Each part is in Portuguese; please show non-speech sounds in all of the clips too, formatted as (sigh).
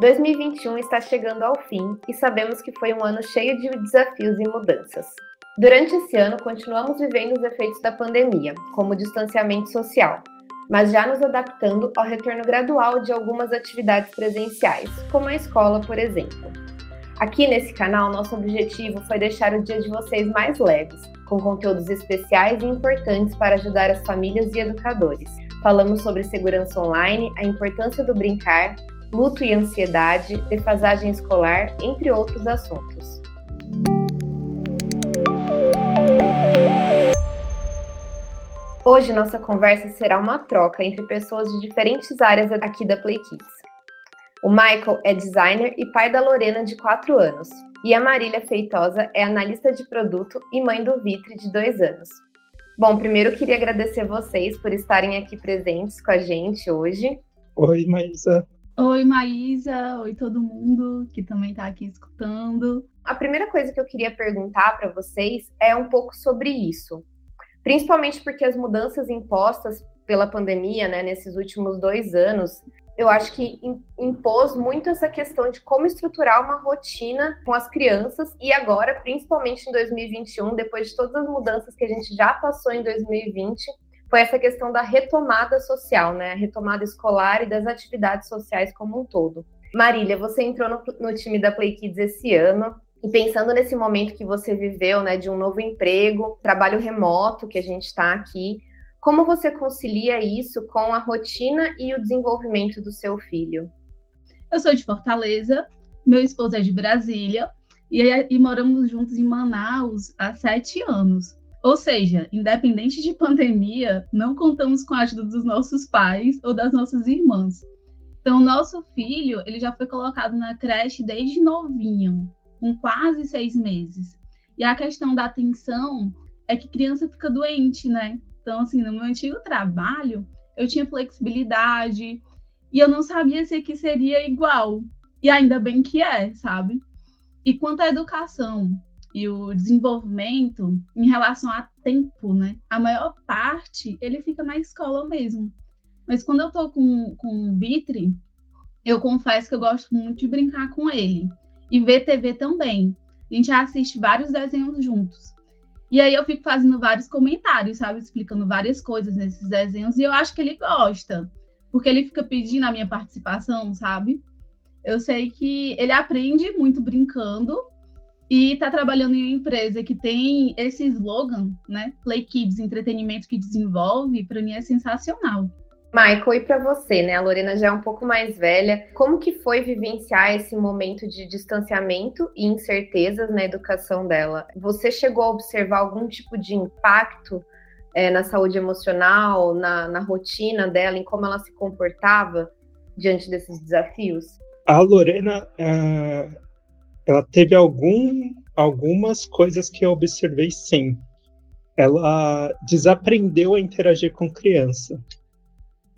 2021 está chegando ao fim e sabemos que foi um ano cheio de desafios e mudanças. Durante esse ano, continuamos vivendo os efeitos da pandemia, como o distanciamento social, mas já nos adaptando ao retorno gradual de algumas atividades presenciais, como a escola, por exemplo. Aqui nesse canal, nosso objetivo foi deixar o dia de vocês mais leves, com conteúdos especiais e importantes para ajudar as famílias e educadores. Falamos sobre segurança online, a importância do brincar, luto e ansiedade, defasagem escolar, entre outros assuntos. Hoje nossa conversa será uma troca entre pessoas de diferentes áreas aqui da Play Kids. O Michael é designer e pai da Lorena, de 4 anos. E a Marília Feitosa é analista de produto e mãe do Vitre, de 2 anos. Bom, primeiro queria agradecer vocês por estarem aqui presentes com a gente hoje. Oi, Maísa. Oi, Maísa. Oi, todo mundo que também está aqui escutando. A primeira coisa que eu queria perguntar para vocês é um pouco sobre isso. Principalmente porque as mudanças impostas pela pandemia, né, nesses últimos dois anos, eu acho que impôs muito essa questão de como estruturar uma rotina com as crianças e agora, principalmente em 2021, depois de todas as mudanças que a gente já passou em 2020, foi essa questão da retomada social, né? A retomada escolar e das atividades sociais como um todo. Marília, você entrou no, no time da Play Kids esse ano. E pensando nesse momento que você viveu, né, de um novo emprego, trabalho remoto que a gente está aqui, como você concilia isso com a rotina e o desenvolvimento do seu filho? Eu sou de Fortaleza, meu esposo é de Brasília e, e moramos juntos em Manaus há sete anos. Ou seja, independente de pandemia, não contamos com a ajuda dos nossos pais ou das nossas irmãs. Então, nosso filho, ele já foi colocado na creche desde novinho, com quase seis meses. E a questão da atenção é que criança fica doente, né? Então, assim, no meu antigo trabalho, eu tinha flexibilidade e eu não sabia se aqui seria igual. E ainda bem que é, sabe? E quanto à educação e o desenvolvimento em relação a tempo, né? A maior parte, ele fica na escola mesmo. Mas quando eu tô com, com o Vitri, eu confesso que eu gosto muito de brincar com ele. E ver TV também. A gente assiste vários desenhos juntos. E aí eu fico fazendo vários comentários, sabe? Explicando várias coisas nesses desenhos. E eu acho que ele gosta. Porque ele fica pedindo a minha participação, sabe? Eu sei que ele aprende muito brincando e está trabalhando em uma empresa que tem esse slogan, né? Play Kids, entretenimento que desenvolve, para mim é sensacional. Michael, e para você, né? A Lorena já é um pouco mais velha. Como que foi vivenciar esse momento de distanciamento e incertezas na educação dela? Você chegou a observar algum tipo de impacto é, na saúde emocional, na, na rotina dela, em como ela se comportava diante desses desafios? A Lorena, é, ela teve algum, algumas coisas que eu observei sim. Ela desaprendeu a interagir com criança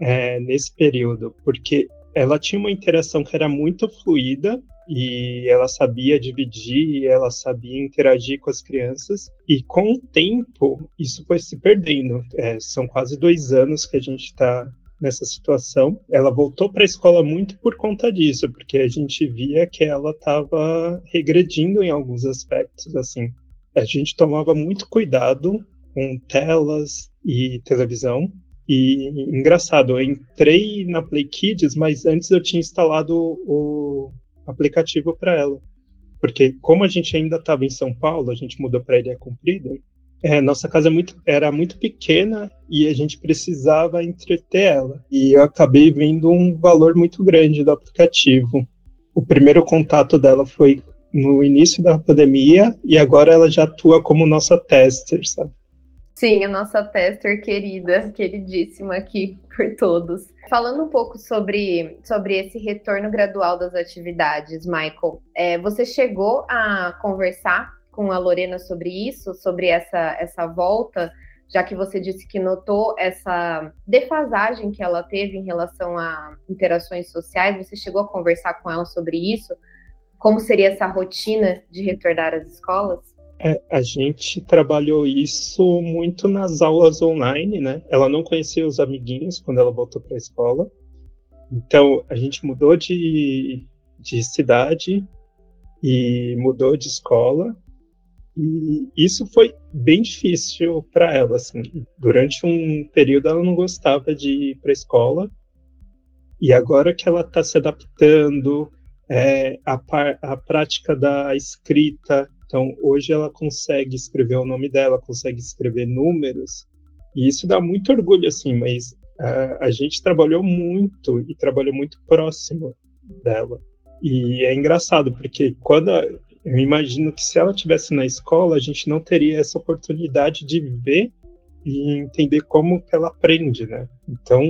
é, nesse período, porque ela tinha uma interação que era muito fluida e ela sabia dividir, ela sabia interagir com as crianças e com o tempo isso foi se perdendo. É, são quase dois anos que a gente está nessa situação. Ela voltou para a escola muito por conta disso, porque a gente via que ela estava regredindo em alguns aspectos. Assim, a gente tomava muito cuidado com telas e televisão e engraçado, eu entrei na Play Kids, mas antes eu tinha instalado o aplicativo para ela. Porque como a gente ainda estava em São Paulo, a gente mudou para Ilha Comprida, é, nossa casa é muito, era muito pequena e a gente precisava entreter ela. E eu acabei vendo um valor muito grande do aplicativo. O primeiro contato dela foi no início da pandemia e agora ela já atua como nossa tester, sabe? Sim, a nossa tester querida, queridíssima aqui por todos. Falando um pouco sobre, sobre esse retorno gradual das atividades, Michael, é, você chegou a conversar com a Lorena sobre isso, sobre essa, essa volta, já que você disse que notou essa defasagem que ela teve em relação a interações sociais, você chegou a conversar com ela sobre isso? Como seria essa rotina de retornar às escolas? É, a gente trabalhou isso muito nas aulas online, né? Ela não conhecia os amiguinhos quando ela voltou para a escola. Então, a gente mudou de, de cidade e mudou de escola. E isso foi bem difícil para ela. Assim. Durante um período, ela não gostava de ir para a escola. E agora que ela está se adaptando, é, a, a prática da escrita. Então, hoje ela consegue escrever o nome dela, consegue escrever números. E isso dá muito orgulho, assim, mas a, gente trabalhou muito e trabalhou muito próximo dela. E é engraçado, porque quando eu imagino que se ela tivesse na escola, a gente não teria essa oportunidade de ver e entender como ela aprende, né? Então,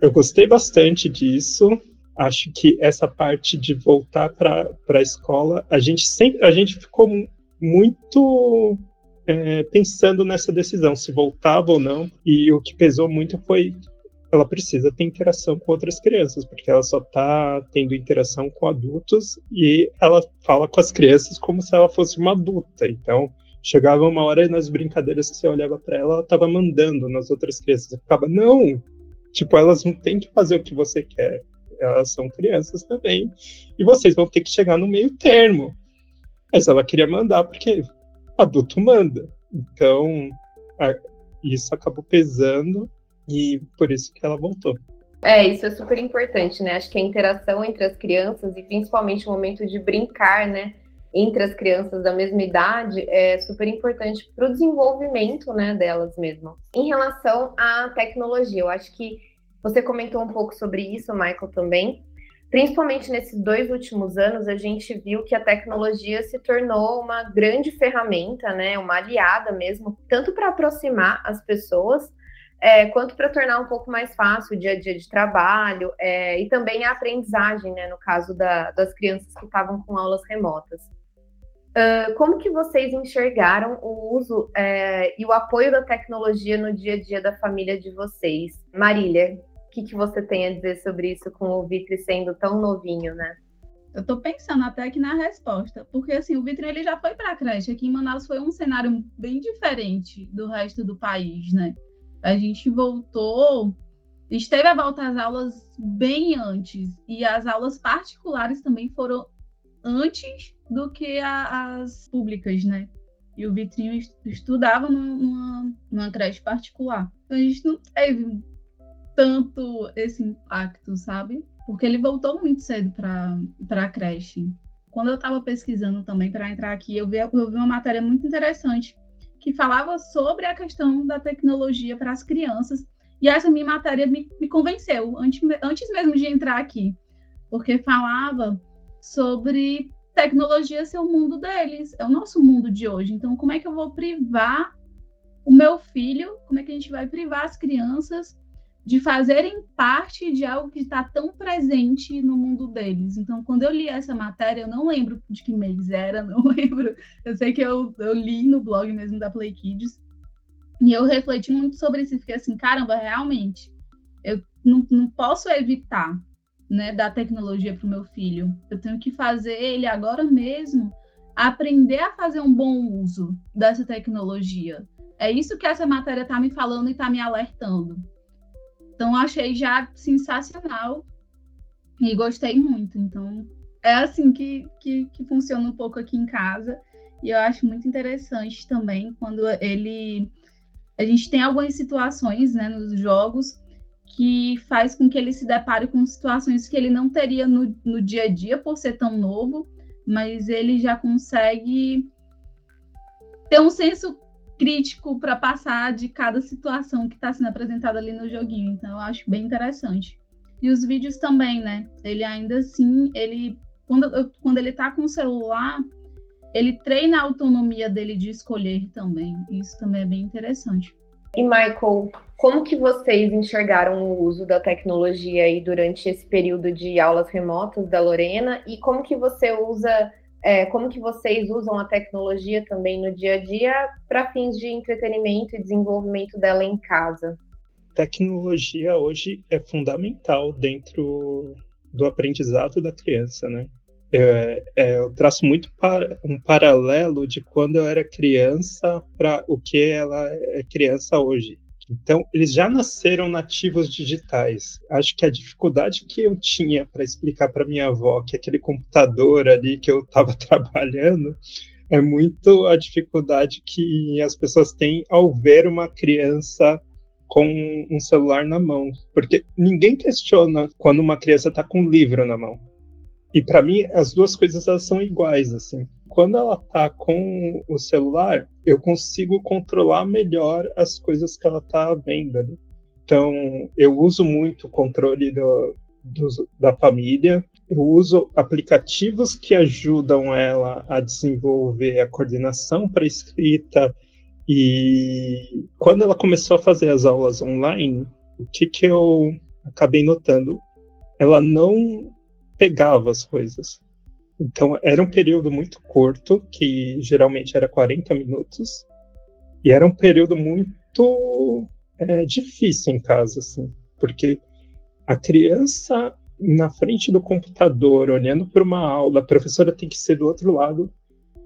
eu gostei bastante disso. Acho que essa parte de voltar para a escola, a gente sempre, a gente ficou muito é, pensando nessa decisão, se voltava ou não. E o que pesou muito foi ela precisa ter interação com outras crianças, porque ela só está tendo interação com adultos e ela fala com as crianças como se ela fosse uma adulta. Então, chegava uma hora nas brincadeiras que você olhava para ela, ela estava mandando nas outras crianças. Você ficava, não! Tipo, elas não têm que fazer o que você quer. Elas são crianças também. E vocês vão ter que chegar no meio termo. Mas ela queria mandar porque adulto manda. Então, isso acabou pesando e por isso que ela voltou. É, isso é super importante, né? Acho que a interação entre as crianças e principalmente o momento de brincar, né? Entre as crianças da mesma idade é super importante para o desenvolvimento, né, delas mesmas. Em relação à tecnologia, eu acho que você comentou um pouco sobre isso, Michael, também. Principalmente nesses dois últimos anos, a gente viu que a tecnologia se tornou uma grande ferramenta, né, uma aliada mesmo, tanto para aproximar as pessoas, é, quanto para tornar um pouco mais fácil o dia a dia de trabalho é, e também a aprendizagem, né, no caso da, das crianças que estavam com aulas remotas. Uh, como que vocês enxergaram o uso é, e o apoio da tecnologia no dia a dia da família de vocês? Marília, o que, que você tem a dizer sobre isso com o Vitri sendo tão novinho, né? Eu estou pensando até aqui na resposta, porque assim, o Vitri ele já foi para a creche. Aqui em Manaus foi um cenário bem diferente do resto do país, né? A gente voltou, a gente teve a volta às aulas bem antes, e as aulas particulares também foram antes do que a, as públicas, né? E o Vitrinho estudava numa, numa creche particular. Então a gente não teve tanto esse impacto, sabe? Porque ele voltou muito cedo para a creche. Quando eu estava pesquisando também para entrar aqui, eu vi, eu vi uma matéria muito interessante que falava sobre a questão da tecnologia para as crianças. E essa minha matéria me, me convenceu, antes, antes mesmo de entrar aqui, porque falava sobre tecnologia ser o mundo deles, é o nosso mundo de hoje. Então, como é que eu vou privar o meu filho? Como é que a gente vai privar as crianças de fazerem parte de algo que está tão presente no mundo deles. Então, quando eu li essa matéria, eu não lembro de que mês era, (laughs) não lembro. Eu sei que eu, eu li no blog mesmo da Play Kids. E eu refleti muito sobre isso e fiquei assim, caramba, realmente, eu não, não posso evitar né, dar tecnologia para o meu filho. Eu tenho que fazer ele agora mesmo aprender a fazer um bom uso dessa tecnologia. É isso que essa matéria está me falando e está me alertando. Então, achei já sensacional e gostei muito. Então, é assim que, que, que, funciona um pouco aqui em casa. E eu acho muito interessante também quando ele. A gente tem algumas situações né, nos jogos que faz com que ele se depare com situações que ele não teria no, no dia a dia por ser tão novo, mas ele já consegue ter um senso crítico para passar de cada situação que está sendo apresentada ali no joguinho. Então eu acho bem interessante. E os vídeos também, né? Ele ainda assim, ele quando, quando ele está com o celular, ele treina a autonomia dele de escolher também. Isso também é bem interessante. E Michael, como que vocês enxergaram o uso da tecnologia aí durante esse período de aulas remotas da Lorena e como que você usa é, como que vocês usam a tecnologia também no dia a dia para fins de entretenimento e desenvolvimento dela em casa? Tecnologia hoje é fundamental dentro do aprendizado da criança, né? É, é, eu traço muito para, um paralelo de quando eu era criança para o que ela é criança hoje. Então, eles já nasceram nativos digitais. Acho que a dificuldade que eu tinha para explicar para minha avó que aquele computador ali que eu estava (laughs) trabalhando é muito a dificuldade que as pessoas têm ao ver uma criança com um celular na mão. Porque ninguém questiona quando uma criança está com um livro na mão. E para mim, as duas coisas elas são iguais, assim quando ela tá com o celular, eu consigo controlar melhor as coisas que ela tá vendo ali. Então, eu uso muito o controle do, do, da família, eu uso aplicativos que ajudam ela a desenvolver a coordenação para escrita. E quando ela começou a fazer as aulas online, o que, que eu acabei notando? Ela não pegava as coisas. Então, era um período muito curto, que geralmente era 40 minutos, e era um período muito é, difícil em casa, assim, porque a criança na frente do computador, olhando para uma aula, a professora tem que ser do outro lado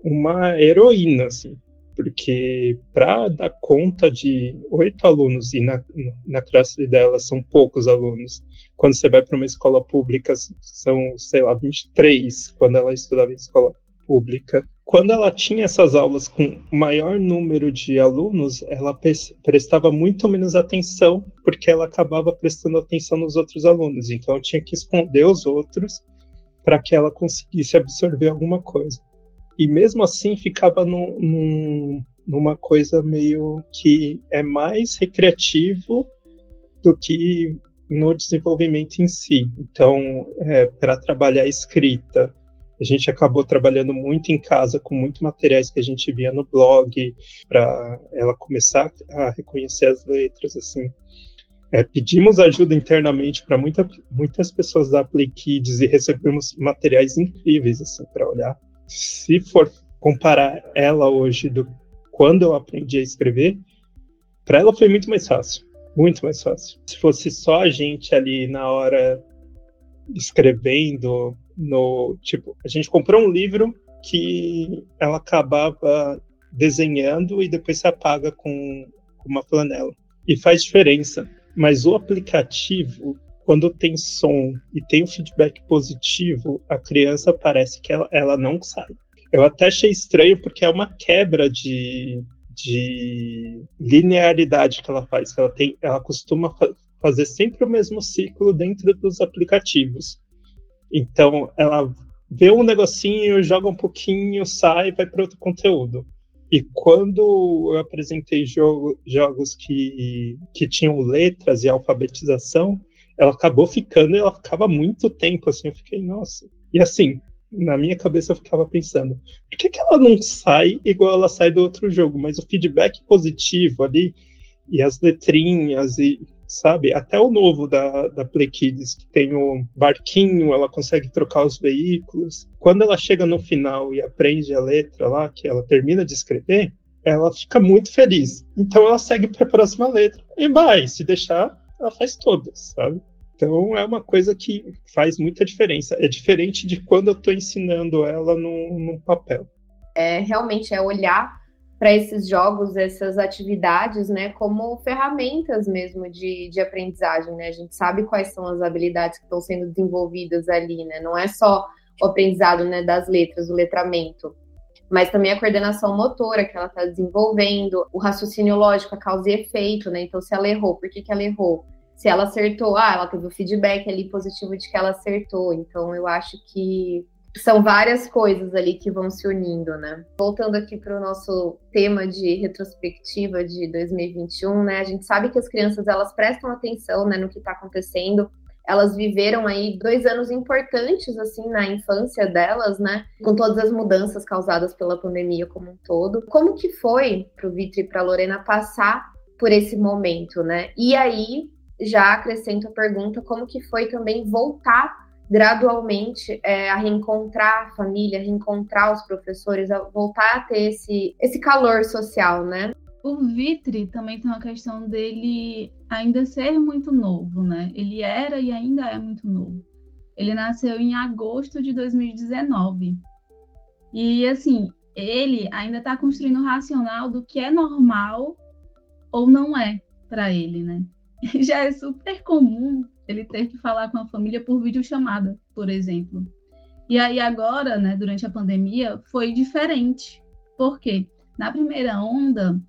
uma heroína, assim, porque para dar conta de oito alunos, e na, na classe dela são poucos alunos, quando você vai para uma escola pública, são, sei lá, 23, quando ela estudava em escola pública. Quando ela tinha essas aulas com maior número de alunos, ela prestava muito menos atenção, porque ela acabava prestando atenção nos outros alunos. Então, tinha que esconder os outros para que ela conseguisse absorver alguma coisa e mesmo assim ficava num, num, numa coisa meio que é mais recreativo do que no desenvolvimento em si. Então, é, para trabalhar a escrita, a gente acabou trabalhando muito em casa com muitos materiais que a gente via no blog, para ela começar a reconhecer as letras, assim. É, pedimos ajuda internamente para muita, muitas pessoas da Play Kids e recebemos materiais incríveis assim para olhar se for comparar ela hoje do quando eu aprendi a escrever, para ela foi muito mais fácil, muito mais fácil. Se fosse só a gente ali na hora escrevendo no tipo, a gente comprou um livro que ela acabava desenhando e depois se apaga com, uma flanela. E faz diferença. Mas o aplicativo quando tem som e tem um feedback positivo, a criança parece que ela, ela não sai. Eu até achei estranho porque é uma quebra de, de linearidade que ela faz, que ela tem, ela costuma fa fazer sempre o mesmo ciclo dentro dos aplicativos. Então, ela vê um negocinho, joga um pouquinho, sai, vai para outro conteúdo. E quando eu apresentei jogo, jogos que, que tinham letras e alfabetização, ela acabou ficando e ela ficava muito tempo assim. Eu fiquei, nossa. E assim, na minha cabeça eu ficava pensando, por que, que ela não sai igual ela sai do outro jogo? Mas o feedback positivo ali, e as letrinhas, e sabe, até o novo da, da Play Kids, que tem o barquinho, ela consegue trocar os veículos. Quando ela chega no final e aprende a letra lá, que ela termina de escrever, ela fica muito feliz. Então ela segue para a próxima letra. E vai, se deixar, ela faz todas, sabe? Então é uma coisa que faz muita diferença. É diferente de quando eu estou ensinando ela no papel. É realmente é olhar para esses jogos, essas atividades, né, como ferramentas mesmo de, de aprendizagem, né? A gente sabe quais são as habilidades que estão sendo desenvolvidas ali, né? Não é só o aprendizado, né, das letras, o letramento, mas também a coordenação motora que ela está desenvolvendo, o raciocínio lógico, a causa e efeito, né? Então, se ela errou, por que, que ela errou? Se ela acertou, ah, ela teve o feedback ali positivo de que ela acertou. Então eu acho que são várias coisas ali que vão se unindo, né? Voltando aqui para o nosso tema de retrospectiva de 2021, né? A gente sabe que as crianças elas prestam atenção, né, no que está acontecendo. Elas viveram aí dois anos importantes assim na infância delas, né? Com todas as mudanças causadas pela pandemia como um todo. Como que foi para o Vitor e para Lorena passar por esse momento, né? E aí já acrescento a pergunta como que foi também voltar gradualmente é, a reencontrar a família, reencontrar os professores, a voltar a ter esse, esse calor social, né? O Vitri também tem uma questão dele ainda ser muito novo, né? Ele era e ainda é muito novo. Ele nasceu em agosto de 2019. E assim, ele ainda está construindo o racional do que é normal ou não é para ele, né? (laughs) Já é super comum ele ter que falar com a família por videochamada, por exemplo. E aí agora, né, durante a pandemia, foi diferente. Por quê? Na primeira onda,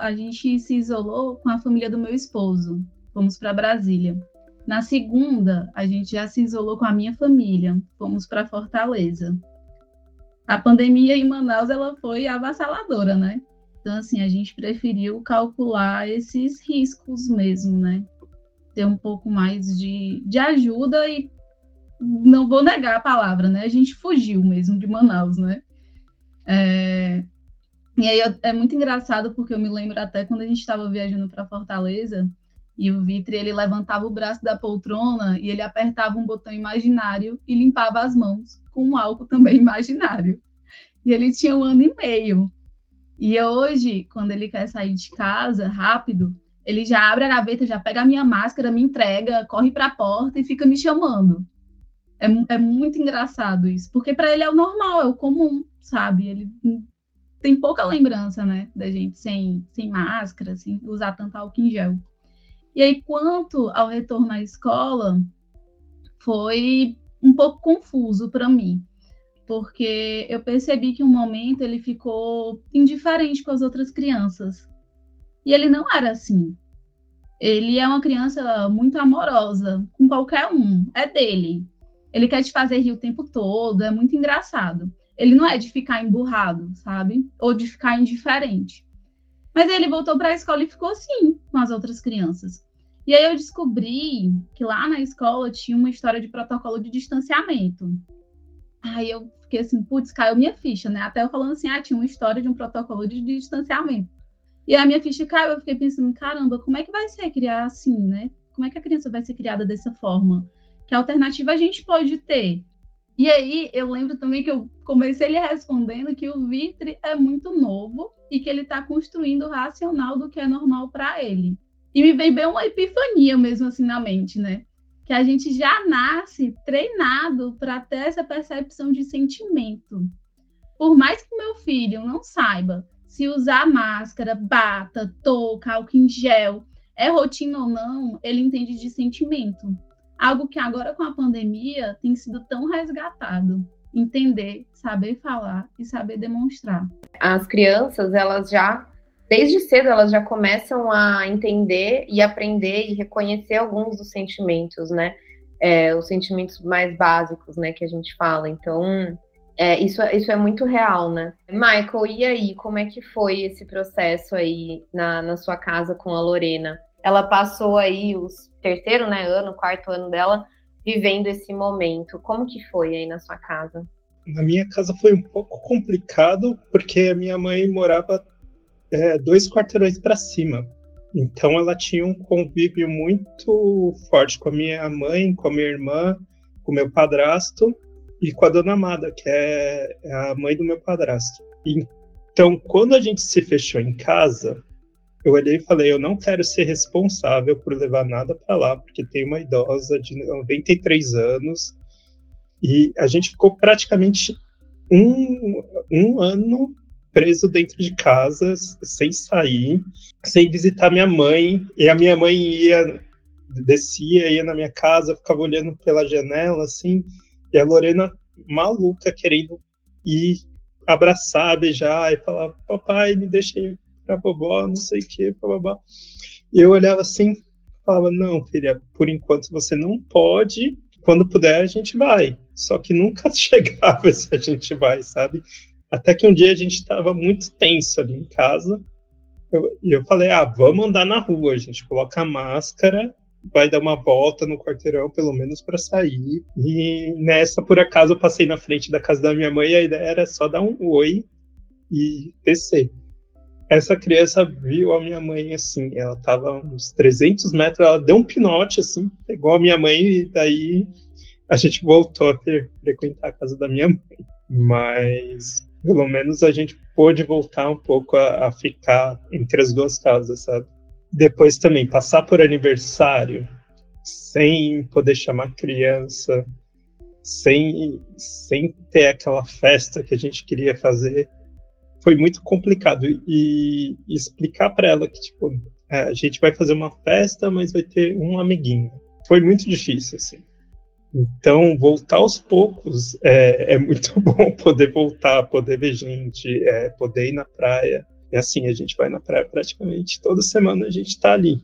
a gente se isolou com a família do meu esposo. Fomos para Brasília. Na segunda, a gente já se isolou com a minha família. Fomos para Fortaleza. A pandemia em Manaus ela foi avassaladora, né? Então, assim, a gente preferiu calcular esses riscos mesmo, né? Ter um pouco mais de, de ajuda e não vou negar a palavra, né? A gente fugiu mesmo de Manaus, né? É, e aí é muito engraçado porque eu me lembro até quando a gente estava viajando para Fortaleza e o Vitre ele levantava o braço da poltrona e ele apertava um botão imaginário e limpava as mãos com um álcool também imaginário. E ele tinha um ano e meio. E hoje, quando ele quer sair de casa rápido, ele já abre a gaveta, já pega a minha máscara, me entrega, corre para a porta e fica me chamando. É, é muito engraçado isso, porque para ele é o normal, é o comum, sabe? Ele tem pouca lembrança, né, da gente sem, sem máscara, sem usar tanto álcool em gel. E aí, quanto ao retorno à escola, foi um pouco confuso para mim, porque eu percebi que um momento ele ficou indiferente com as outras crianças. E ele não era assim. Ele é uma criança muito amorosa com qualquer um, é dele. Ele quer te fazer rir o tempo todo, é muito engraçado. Ele não é de ficar emburrado, sabe? Ou de ficar indiferente. Mas ele voltou para a escola e ficou assim com as outras crianças. E aí eu descobri que lá na escola tinha uma história de protocolo de distanciamento. Aí eu fiquei assim, putz, caiu minha ficha, né? Até eu falando assim, ah, tinha uma história de um protocolo de distanciamento. E a minha ficha caiu, eu fiquei pensando, caramba, como é que vai ser criar assim, né? Como é que a criança vai ser criada dessa forma? Que alternativa a gente pode ter? E aí eu lembro também que eu comecei ele respondendo que o Vitre é muito novo e que ele está construindo o racional do que é normal para ele. E me veio bem uma epifania mesmo assim na mente, né? Que a gente já nasce treinado para ter essa percepção de sentimento. Por mais que meu filho não saiba se usar máscara, bata, touca, álcool em gel, é rotina ou não, ele entende de sentimento algo que agora com a pandemia tem sido tão resgatado. Entender, saber falar e saber demonstrar. As crianças, elas já, desde cedo, elas já começam a entender e aprender e reconhecer alguns dos sentimentos, né? É, os sentimentos mais básicos, né, que a gente fala. Então, é, isso, isso é muito real, né? Michael, e aí, como é que foi esse processo aí na, na sua casa com a Lorena? Ela passou aí os terceiro né, ano, quarto ano dela, vivendo esse momento. Como que foi aí na sua casa? Na minha casa foi um pouco complicado, porque a minha mãe morava é, dois quarteirões para cima. Então ela tinha um convívio muito forte com a minha mãe, com a minha irmã, com o meu padrasto e com a dona Amada, que é a mãe do meu padrasto. Então, quando a gente se fechou em casa, eu olhei e falei, eu não quero ser responsável por levar nada para lá, porque tem uma idosa de 93 anos e a gente ficou praticamente um, um ano preso dentro de casa, sem sair, sem visitar minha mãe. E a minha mãe ia, descia, ia na minha casa, ficava olhando pela janela, assim, e a Lorena maluca, querendo ir abraçar, beijar e falar: Papai, me deixa pra vovó, não sei o que, babá. E eu olhava assim, falava, não, filha, por enquanto você não pode, quando puder a gente vai. Só que nunca (laughs) chegava se a gente vai, sabe? Até que um dia a gente estava muito tenso ali em casa, e eu, eu falei, ah, vamos andar na rua, a gente coloca a máscara, vai dar uma volta no quarteirão, pelo menos para sair. E nessa, por acaso, eu passei na frente da casa da minha mãe e a ideia era só dar um oi e descer essa criança viu a minha mãe assim, ela tava uns 300 metros, ela deu um pinote assim, pegou a minha mãe e daí a gente voltou a frequentar a casa da minha mãe. Mas pelo menos a gente pôde voltar um pouco a, a ficar entre as duas casas, sabe? Depois também passar por aniversário sem poder chamar criança, sem, sem ter aquela festa que a gente queria fazer foi muito complicado e, explicar para ela que tipo é, a gente vai fazer uma festa, mas vai ter um amiguinho. Foi muito difícil, assim. Então, voltar aos poucos é, é muito (laughs) bom poder voltar, poder ver gente, é, poder ir na praia. E assim, a gente vai na praia praticamente toda semana, a gente está ali,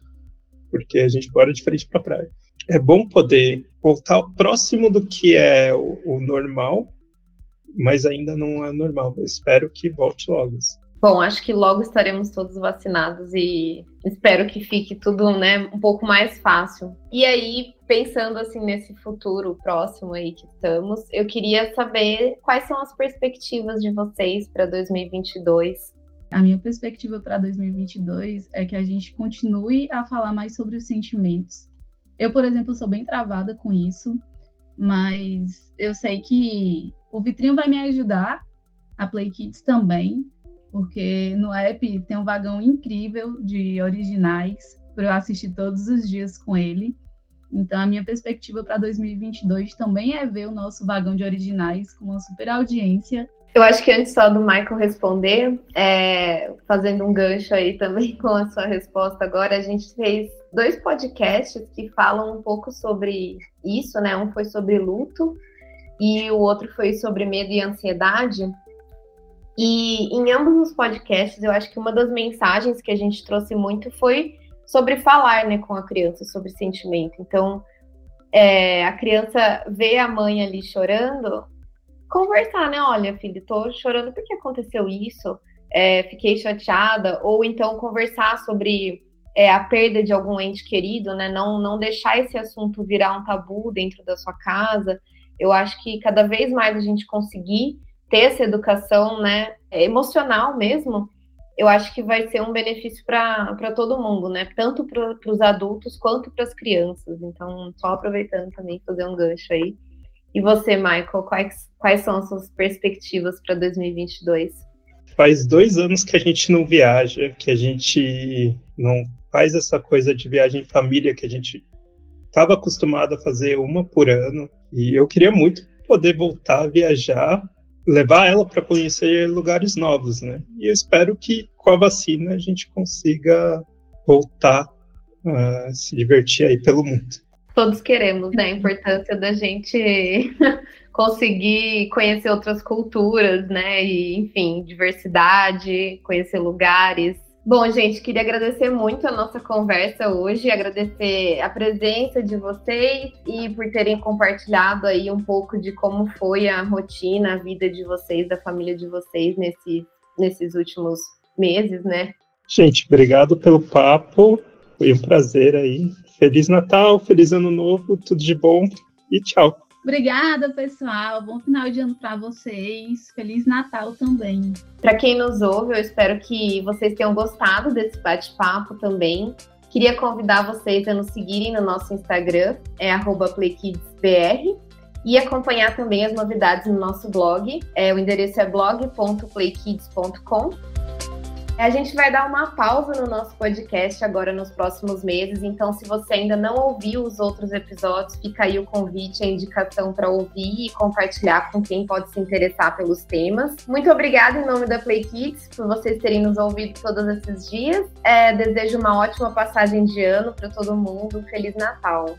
porque a gente mora de frente para a praia. É bom poder voltar próximo do que é o, o normal, mas ainda não é normal. Eu espero que volte logo. Bom, acho que logo estaremos todos vacinados e espero que fique tudo, né, um pouco mais fácil. E aí, pensando assim nesse futuro próximo aí que estamos, eu queria saber quais são as perspectivas de vocês para 2022. A minha perspectiva para 2022 é que a gente continue a falar mais sobre os sentimentos. Eu, por exemplo, sou bem travada com isso, mas eu sei que o Vitrinho vai me ajudar, a Play Kids também, porque no app tem um vagão incrível de originais para eu assistir todos os dias com ele. Então, a minha perspectiva para 2022 também é ver o nosso vagão de originais com uma super audiência. Eu acho que antes só do Michael responder, é, fazendo um gancho aí também (laughs) com a sua resposta agora, a gente fez dois podcasts que falam um pouco sobre isso, né? Um foi sobre luto e o outro foi sobre medo e ansiedade. E em ambos os podcasts, eu acho que uma das mensagens que a gente trouxe muito foi sobre falar né, com a criança, sobre sentimento. Então, é, a criança vê a mãe ali chorando, conversar, né? Olha, filho, tô chorando porque aconteceu isso, é, fiquei chateada, ou então conversar sobre é, a perda de algum ente querido, né? Não, não deixar esse assunto virar um tabu dentro da sua casa. Eu acho que cada vez mais a gente conseguir ter essa educação, né, emocional mesmo, eu acho que vai ser um benefício para todo mundo, né? Tanto para os adultos quanto para as crianças. Então, só aproveitando também fazer um gancho aí. E você, Michael, quais, quais são as suas perspectivas para 2022? Faz dois anos que a gente não viaja, que a gente não faz essa coisa de viagem em família que a gente estava acostumado a fazer uma por ano. E eu queria muito poder voltar a viajar levar ela para conhecer lugares novos, né? E eu espero que com a vacina a gente consiga voltar a se divertir aí pelo mundo. Todos queremos, né? A importância da gente (laughs) conseguir conhecer outras culturas, né? E, enfim, diversidade, conhecer lugares, Bom, gente, queria agradecer muito a nossa conversa hoje, agradecer a presença de vocês e por terem compartilhado aí um pouco de como foi a rotina, a vida de vocês, da família de vocês nesse, nesses últimos meses, né? Gente, obrigado pelo papo, foi um prazer aí. Feliz Natal, feliz Ano Novo, tudo de bom e tchau. Obrigada, pessoal. Bom final de ano para vocês. Feliz Natal também. Para quem nos ouve, eu espero que vocês tenham gostado desse bate-papo também. Queria convidar vocês a nos seguirem no nosso Instagram, é @playkidsbr, e acompanhar também as novidades no nosso blog. É, o endereço é blog.playkids.com. A gente vai dar uma pausa no nosso podcast agora nos próximos meses, então se você ainda não ouviu os outros episódios, fica aí o convite, a indicação para ouvir e compartilhar com quem pode se interessar pelos temas. Muito obrigada em nome da Play Kids por vocês terem nos ouvido todos esses dias. É, desejo uma ótima passagem de ano para todo mundo. Feliz Natal!